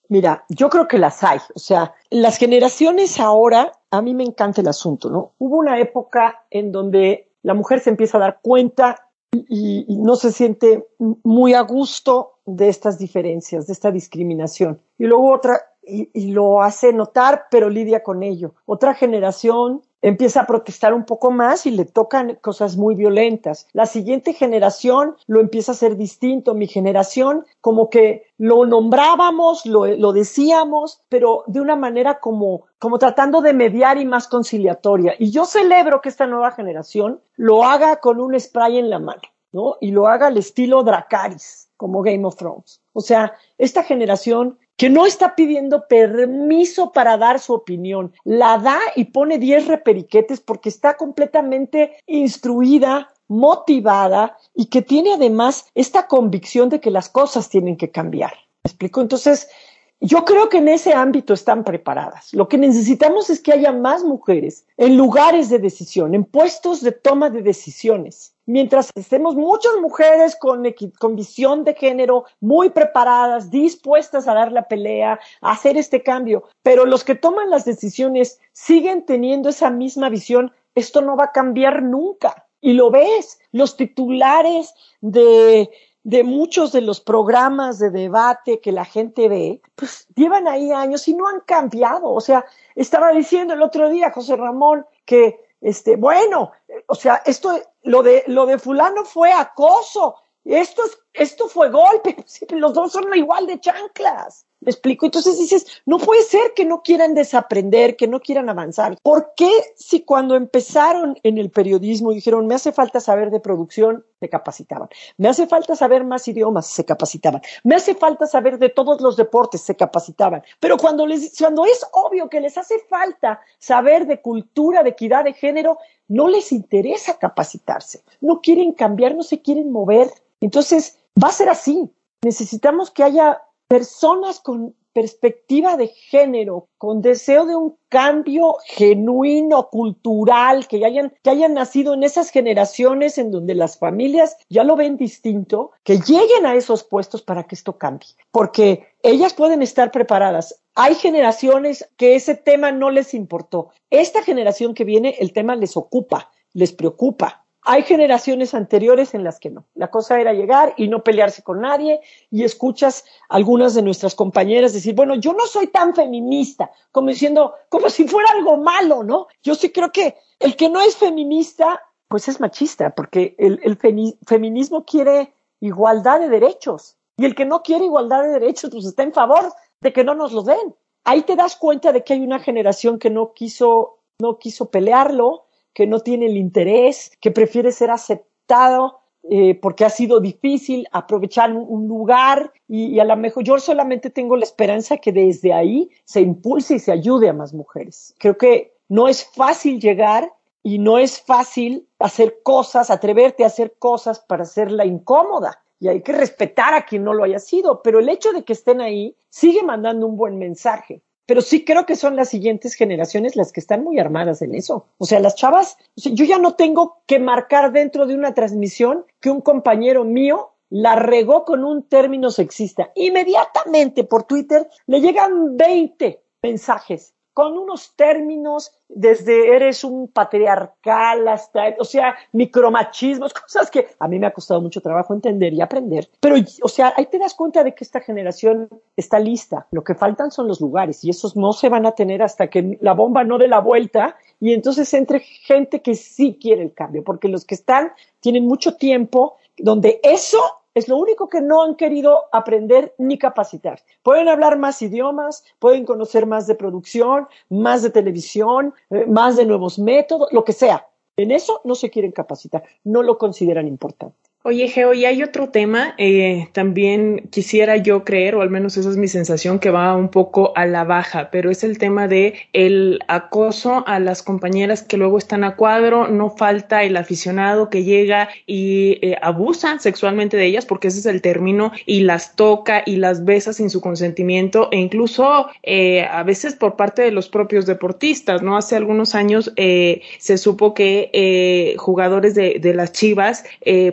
Mira, yo creo que las hay. O sea, las generaciones ahora, a mí me encanta el asunto, ¿no? Hubo una época en donde la mujer se empieza a dar cuenta y, no se siente muy a gusto de estas diferencias, de esta discriminación. Y luego otra, y lo hace notar, pero lidia con ello. Otra generación empieza a protestar un poco más y le tocan cosas muy violentas. La siguiente generación lo empieza a hacer distinto. Mi generación como que lo nombrábamos, lo, lo decíamos, pero de una manera como, como tratando de mediar y más conciliatoria. Y yo celebro que esta nueva generación lo haga con un spray en la mano, ¿no? Y lo haga al estilo Dracaris, como Game of Thrones. O sea, esta generación que no está pidiendo permiso para dar su opinión, la da y pone 10 reperiquetes porque está completamente instruida, motivada y que tiene además esta convicción de que las cosas tienen que cambiar. ¿Me explico? Entonces, yo creo que en ese ámbito están preparadas. Lo que necesitamos es que haya más mujeres en lugares de decisión, en puestos de toma de decisiones mientras estemos muchas mujeres con, con, visión de género muy preparadas, dispuestas a dar la pelea, a hacer este cambio, pero los que toman las decisiones siguen teniendo esa misma visión, esto no va a cambiar nunca. Y lo ves, los titulares de, de muchos de los programas de debate que la gente ve, pues llevan ahí años y no han cambiado. O sea, estaba diciendo el otro día José Ramón que este, bueno, o sea, esto, lo de, lo de fulano fue acoso. esto, esto fue golpe, (laughs) los dos son igual de chanclas. ¿Me explico? Entonces dices, no puede ser que no quieran desaprender, que no quieran avanzar. ¿Por qué si cuando empezaron en el periodismo dijeron, me hace falta saber de producción, se capacitaban? Me hace falta saber más idiomas, se capacitaban. Me hace falta saber de todos los deportes, se capacitaban. Pero cuando, les, cuando es obvio que les hace falta saber de cultura, de equidad de género, no les interesa capacitarse. No quieren cambiar, no se quieren mover. Entonces, va a ser así. Necesitamos que haya personas con perspectiva de género, con deseo de un cambio genuino, cultural, que hayan, que hayan nacido en esas generaciones en donde las familias ya lo ven distinto, que lleguen a esos puestos para que esto cambie. Porque ellas pueden estar preparadas. Hay generaciones que ese tema no les importó. Esta generación que viene, el tema les ocupa, les preocupa. Hay generaciones anteriores en las que no. La cosa era llegar y no pelearse con nadie y escuchas algunas de nuestras compañeras decir, bueno, yo no soy tan feminista, como diciendo, como si fuera algo malo, ¿no? Yo sí creo que el que no es feminista, pues es machista, porque el, feminismo quiere igualdad de derechos y el que no quiere igualdad de derechos, pues está en favor de que no nos lo den. Ahí te das cuenta de que hay una generación que no quiso, no quiso pelearlo que no tiene el interés, que prefiere ser aceptado eh, porque ha sido difícil aprovechar un lugar y, a lo mejor yo solamente tengo la esperanza que desde ahí se impulse y se ayude a más mujeres. Creo que no es fácil llegar y no es fácil hacer cosas, atreverte a hacer cosas para hacerla incómoda. Y hay que respetar a quien no lo haya sido, pero el hecho de que estén ahí sigue mandando un buen mensaje pero sí creo que son las siguientes generaciones las que están muy armadas en eso. O sea, las chavas, yo ya no tengo que marcar dentro de una transmisión que un compañero mío la regó con un término sexista. Inmediatamente por Twitter le llegan 20 mensajes con unos términos desde eres un patriarcal hasta, o sea, micromachismos, (laughs) cosas que a mí me ha costado mucho trabajo entender y aprender. Pero, o sea, ahí te das cuenta de que esta generación está lista. Lo que faltan son los lugares y esos no se van a tener hasta que la bomba no dé la vuelta y entonces entre gente que sí quiere el cambio, porque los que están tienen mucho tiempo donde eso es lo único que no han querido aprender ni capacitar. Pueden hablar más idiomas, pueden conocer más de producción, más de televisión, eh, más de nuevos métodos, lo que sea. En eso no se quieren capacitar, no lo consideran importante. Oye, Geo, y hay otro tema, eh, también quisiera yo creer, o al menos esa es mi sensación, que va un poco a la baja, pero es el tema de el acoso a las compañeras que luego están a cuadro, no falta el aficionado que llega y eh, abusa sexualmente de ellas, porque ese es el término, y las toca y las besa sin su consentimiento, e incluso eh, a veces por parte de los propios deportistas, ¿no? Hace algunos años se supo que jugadores de, de las Chivas,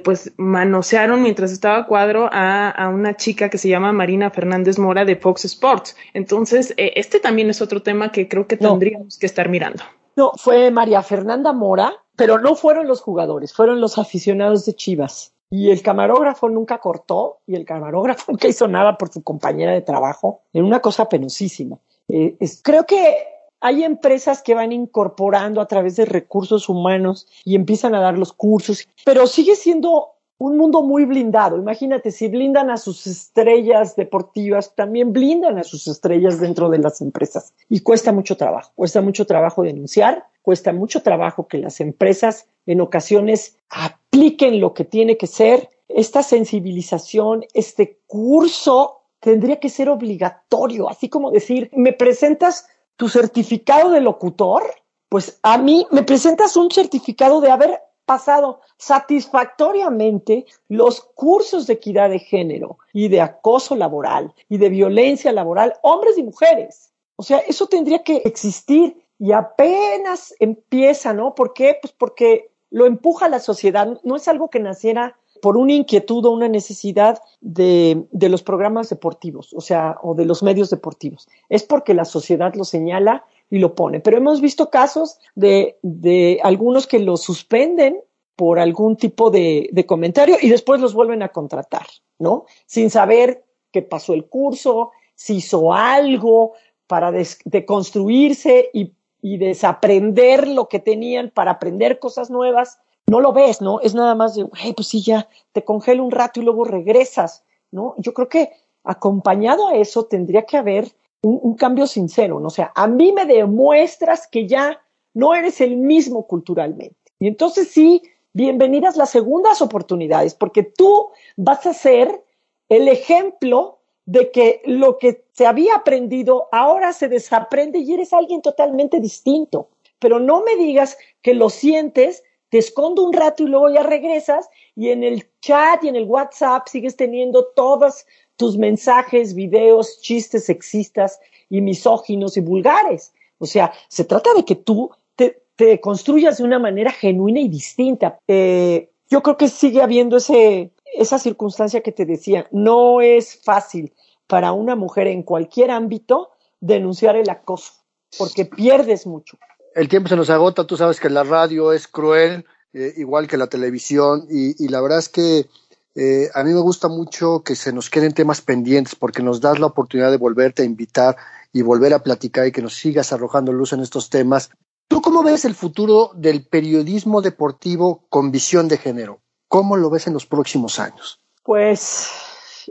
pues manosearon mientras estaba a cuadro a, una chica que se llama Marina Fernández Mora de Fox Sports. Entonces, eh, este también es otro tema que creo que tendríamos que estar mirando. No, fue María Fernanda Mora, pero no fueron los jugadores, fueron los aficionados de Chivas. Y el camarógrafo nunca cortó y el camarógrafo (laughs) nunca hizo nada por su compañera de trabajo en una cosa penosísima. Eh, creo que hay empresas que van incorporando a través de recursos humanos y empiezan a dar los cursos, pero sigue siendo un mundo muy blindado. Imagínate, si blindan a sus estrellas deportivas, también blindan a sus estrellas dentro de las empresas. Y cuesta mucho trabajo, cuesta mucho trabajo denunciar, cuesta mucho trabajo que las empresas en ocasiones apliquen lo que tiene que ser. Esta sensibilización, este curso tendría que ser obligatorio, así como decir, me presentas tu certificado de locutor, pues a mí me presentas un certificado de haber pasado satisfactoriamente los cursos de equidad de género y de acoso laboral y de violencia laboral, hombres y mujeres. O sea, eso tendría que existir y apenas empieza, ¿no? ¿Por qué? Pues porque lo empuja la sociedad, no es algo que naciera por una inquietud o una necesidad de, de, los programas deportivos, o sea, o de los medios deportivos. Es porque la sociedad lo señala y lo pone. Pero hemos visto casos de, de algunos que lo suspenden por algún tipo de, de, comentario y después los vuelven a contratar, ¿no? Sin saber qué pasó el curso, si hizo algo para deconstruirse y, y desaprender lo que tenían para aprender cosas nuevas. no lo ves, ¿no? Es nada más de, hey, pues sí, ya te congelo un rato y luego regresas, ¿no? Yo creo que acompañado a eso tendría que haber un, cambio sincero, ¿no? O sea, a mí me demuestras que ya no eres el mismo culturalmente. Y entonces sí, bienvenidas las segundas oportunidades, porque tú vas a ser el ejemplo de que lo que se había aprendido ahora se desaprende y eres alguien totalmente distinto. Pero no me digas que lo sientes, te escondo un rato y luego ya regresas y en el chat y en el WhatsApp sigues teniendo todos tus mensajes, videos, chistes sexistas y misóginos y vulgares. O sea, se trata de que tú te, construyas de una manera genuina y distinta. Eh, yo creo que sigue habiendo ese, esa circunstancia que te decía. No es fácil para una mujer en cualquier ámbito denunciar el acoso, porque pierdes mucho. El tiempo se nos agota, tú sabes que la radio es cruel, eh, igual que la televisión, y, y, la verdad es que eh, a mí me gusta mucho que se nos queden temas pendientes, porque nos das la oportunidad de volverte a invitar y volver a platicar y que nos sigas arrojando luz en estos temas. ¿Tú cómo ves el futuro del periodismo deportivo con visión de género? ¿Cómo lo ves en los próximos años? Pues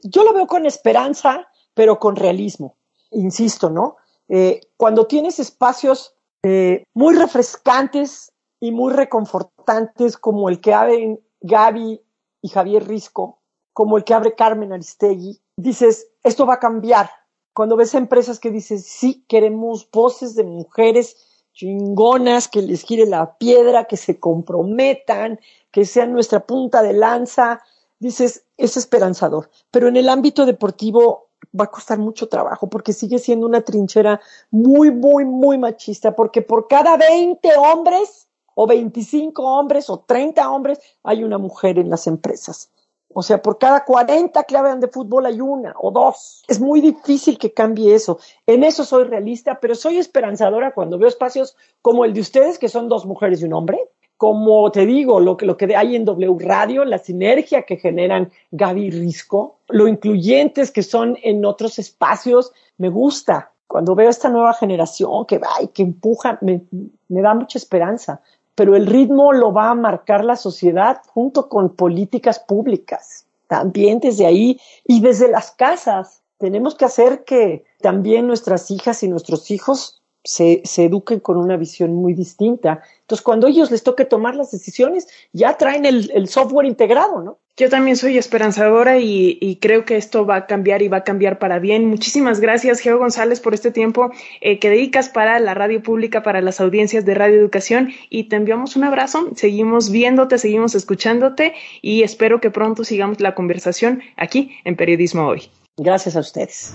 yo lo veo con esperanza, pero con realismo. Insisto, ¿no? Eh, cuando tienes espacios eh, muy refrescantes y muy reconfortantes como el que Gaby y Javier Risco, como el que abre Carmen Aristegui, dices, esto va a cambiar. Cuando ves empresas que dices, sí, queremos voces de mujeres chingonas, que les gire la piedra, que se comprometan, que sean nuestra punta de lanza, dices, es esperanzador. Pero en el ámbito deportivo va a costar mucho trabajo porque sigue siendo una trinchera muy, muy, muy machista, porque por cada 20 hombres o 25 hombres o 30 hombres hay una mujer en las empresas. O sea, por cada 40 que hablan de fútbol hay una o dos. Es muy difícil que cambie eso. En eso soy realista, pero soy esperanzadora cuando veo espacios como el de ustedes, que son dos mujeres y un hombre. Como te digo, lo que, lo que hay en W Radio, la sinergia que generan Gaby y Risco, lo incluyentes que son en otros espacios, me gusta. Cuando veo esta nueva generación que va y que empuja, me, me da mucha esperanza pero el ritmo lo va a marcar la sociedad junto con políticas públicas. También desde ahí y desde las casas. Tenemos que hacer que también nuestras hijas y nuestros hijos se, se, eduquen con una visión muy distinta. Entonces, cuando ellos les toque tomar las decisiones, ya traen el, el software integrado, ¿no? Yo también soy esperanzadora y, creo que esto va a cambiar y va a cambiar para bien. Muchísimas gracias, Geo González, por este tiempo eh, que dedicas para la radio pública, para las audiencias de Radio Educación y te enviamos un abrazo. Seguimos viéndote, seguimos escuchándote y espero que pronto sigamos la conversación aquí en Periodismo Hoy. Gracias a ustedes.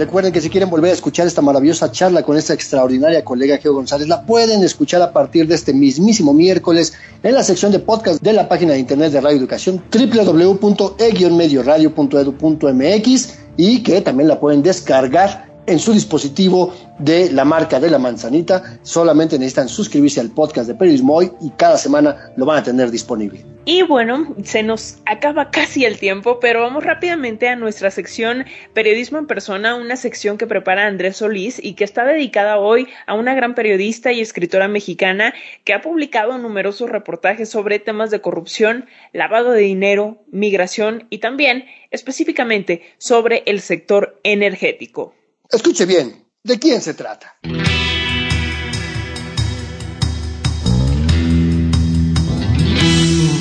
Recuerden que si quieren volver a escuchar esta maravillosa charla con esta extraordinaria colega Geo González, la pueden escuchar a partir de este mismísimo miércoles en la sección de podcast de la página de internet de Radio Educación www.e-medioradio.edu.mx y que también la pueden descargar en su dispositivo de la marca de la manzanita. Solamente necesitan suscribirse al podcast de Periodismo Hoy y cada semana lo van a tener disponible. Y bueno, se nos acaba casi el tiempo, pero vamos rápidamente a nuestra sección Periodismo en Persona, una sección que prepara Andrés Solís y que está dedicada hoy a una gran periodista y escritora mexicana que ha publicado numerosos reportajes sobre temas de corrupción, lavado de dinero, migración y también específicamente sobre el sector energético. Escuche bien, ¿de quién se trata?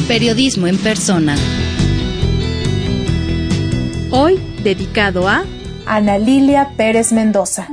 Periodismo en persona. Hoy dedicado a Ana Lilia Pérez Mendoza.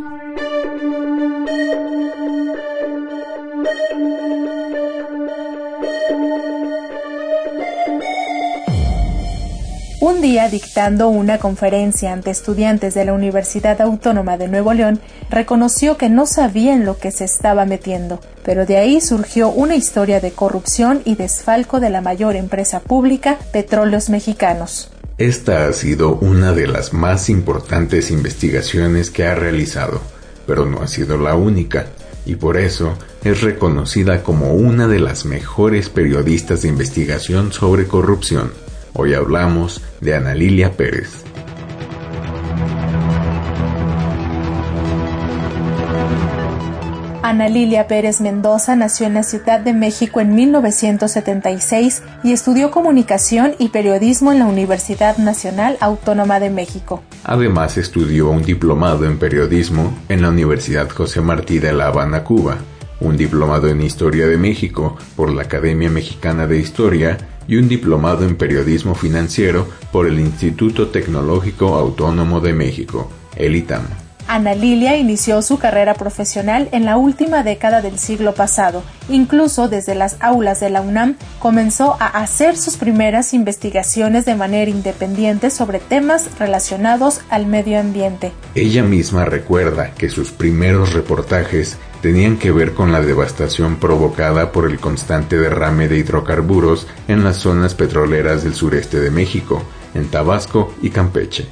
Un día, dictando una conferencia ante estudiantes de la Universidad Autónoma de Nuevo León, reconoció que no sabían lo que se estaba metiendo, pero de ahí surgió una historia de corrupción y desfalco de la mayor empresa pública, Petróleos Mexicanos. Esta ha sido una de las más importantes investigaciones que ha realizado, pero no ha sido la única, y por eso es reconocida como una de las mejores periodistas de investigación sobre corrupción. Hoy hablamos de Ana Lilia Pérez. Ana Lilia Pérez Mendoza nació en la Ciudad de México en 1976 y estudió comunicación y periodismo en la Universidad Nacional Autónoma de México. Además estudió un diplomado en periodismo en la Universidad José Martí de La Habana, Cuba, un diplomado en Historia de México por la Academia Mexicana de Historia y un diplomado en periodismo financiero por el Instituto Tecnológico Autónomo de México, el ITAM. Ana Lilia inició su carrera profesional en la última década del siglo pasado. Incluso desde las aulas de la UNAM comenzó a hacer sus primeras investigaciones de manera independiente sobre temas relacionados al medio ambiente. Ella misma recuerda que sus primeros reportajes tenían que ver con la devastación provocada por el constante derrame de hidrocarburos en las zonas petroleras del sureste de México, en Tabasco y Campeche.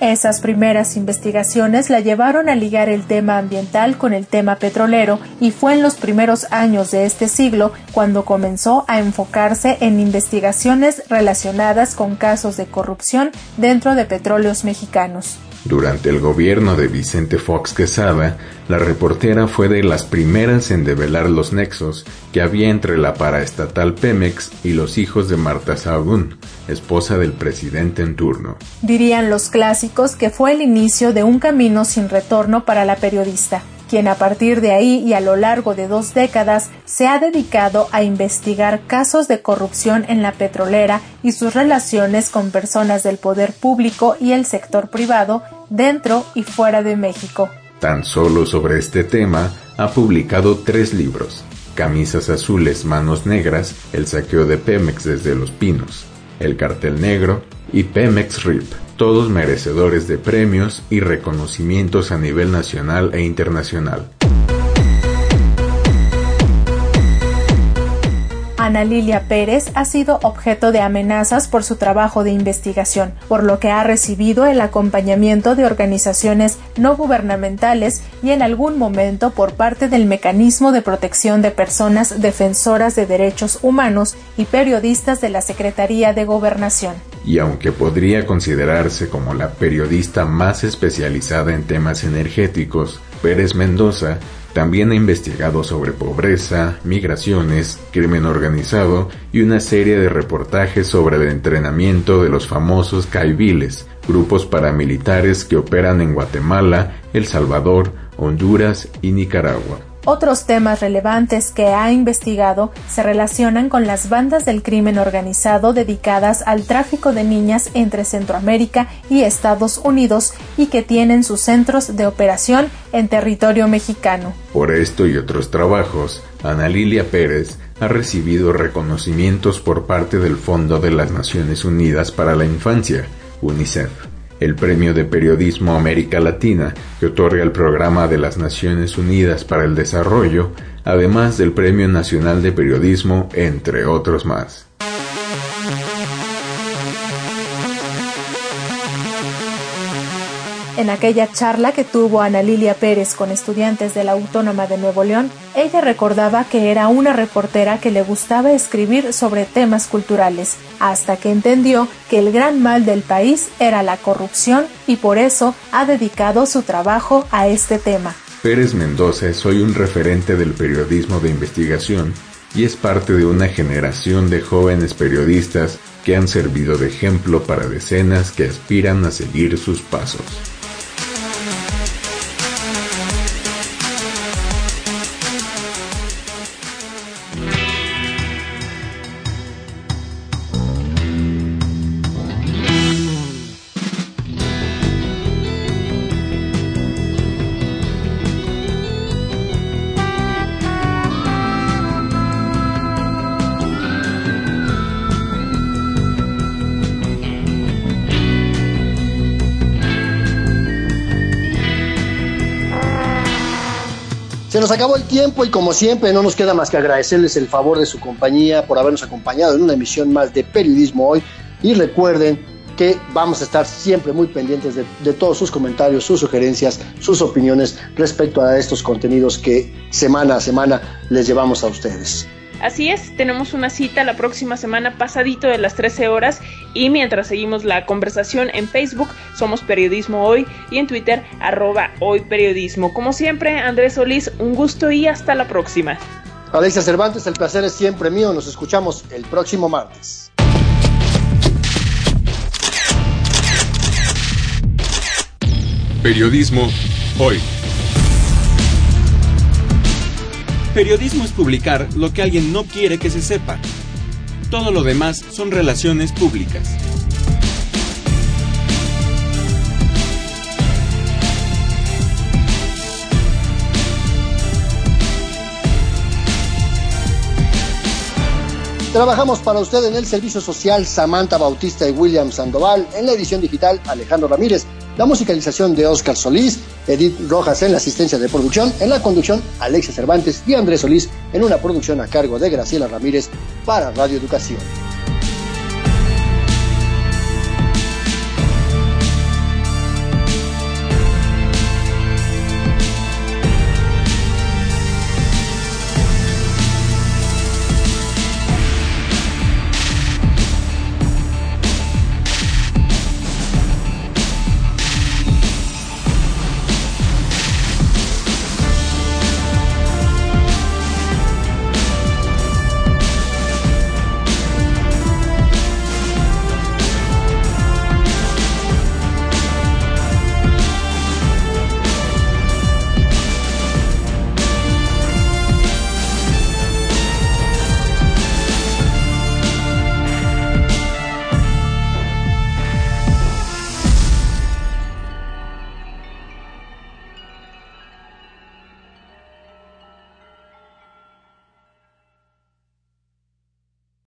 Esas primeras investigaciones la llevaron a ligar el tema ambiental con el tema petrolero y fue en los primeros años de este siglo cuando comenzó a enfocarse en investigaciones relacionadas con casos de corrupción dentro de petróleos mexicanos. Durante el gobierno de Vicente Fox Quesada, la reportera fue de las primeras en develar los nexos que había entre la paraestatal Pemex y los hijos de Marta Sagún, esposa del presidente en turno. Dirían los clásicos que fue el inicio de un camino sin retorno para la periodista quien a partir de ahí y a lo largo de dos décadas se ha dedicado a investigar casos de corrupción en la petrolera y sus relaciones con personas del poder público y el sector privado dentro y fuera de México. Tan solo sobre este tema ha publicado tres libros, Camisas Azules, Manos Negras, El saqueo de Pemex desde Los Pinos, El cartel negro y Pemex RIP todos merecedores de premios y reconocimientos a nivel nacional e internacional. Lilia Pérez ha sido objeto de amenazas por su trabajo de investigación, por lo que ha recibido el acompañamiento de organizaciones no gubernamentales y en algún momento por parte del Mecanismo de Protección de Personas Defensoras de Derechos Humanos y periodistas de la Secretaría de Gobernación. Y aunque podría considerarse como la periodista más especializada en temas energéticos, Pérez Mendoza también ha investigado sobre pobreza, migraciones, crimen organizado y una serie de reportajes sobre el entrenamiento de los famosos caiviles, grupos paramilitares que operan en Guatemala, El Salvador, Honduras y Nicaragua. Otros temas relevantes que ha investigado se relacionan con las bandas del crimen organizado dedicadas al tráfico de niñas entre Centroamérica y Estados Unidos y que tienen sus centros de operación en territorio mexicano. Por esto y otros trabajos, Ana Lilia Pérez ha recibido reconocimientos por parte del Fondo de las Naciones Unidas para la Infancia, UNICEF el Premio de Periodismo América Latina, que otorga el Programa de las Naciones Unidas para el Desarrollo, además del Premio Nacional de Periodismo, entre otros más. En aquella charla que tuvo Ana Lilia Pérez con estudiantes de la Autónoma de Nuevo León, ella recordaba que era una reportera que le gustaba escribir sobre temas culturales, hasta que entendió que el gran mal del país era la corrupción y por eso ha dedicado su trabajo a este tema. Pérez Mendoza es hoy un referente del periodismo de investigación y es parte de una generación de jóvenes periodistas que han servido de ejemplo para decenas que aspiran a seguir sus pasos. Acabó el tiempo y como siempre no nos queda más que agradecerles el favor de su compañía por habernos acompañado en una emisión más de Periodismo Hoy y recuerden que vamos a estar siempre muy pendientes de, de, todos sus comentarios, sus sugerencias, sus opiniones respecto a estos contenidos que semana a semana les llevamos a ustedes. Así es, tenemos una cita la próxima semana pasadito de las 13 horas y mientras seguimos la conversación en Facebook, somos Periodismo Hoy y en Twitter, arroba Hoy Periodismo. Como siempre, Andrés Solís, un gusto y hasta la próxima. Alexia Cervantes, el placer es siempre mío. Nos escuchamos el próximo martes. Periodismo hoy. Periodismo es publicar lo que alguien no quiere que se sepa. Todo lo demás son relaciones públicas. Trabajamos para usted en el servicio social Samantha Bautista y William Sandoval, en la edición digital Alejandro Ramírez, la musicalización de Oscar Solís, Edith Rojas en la asistencia de producción, en la conducción Alexia Cervantes y Andrés Solís en una producción a cargo de Graciela Ramírez para Radio Educación.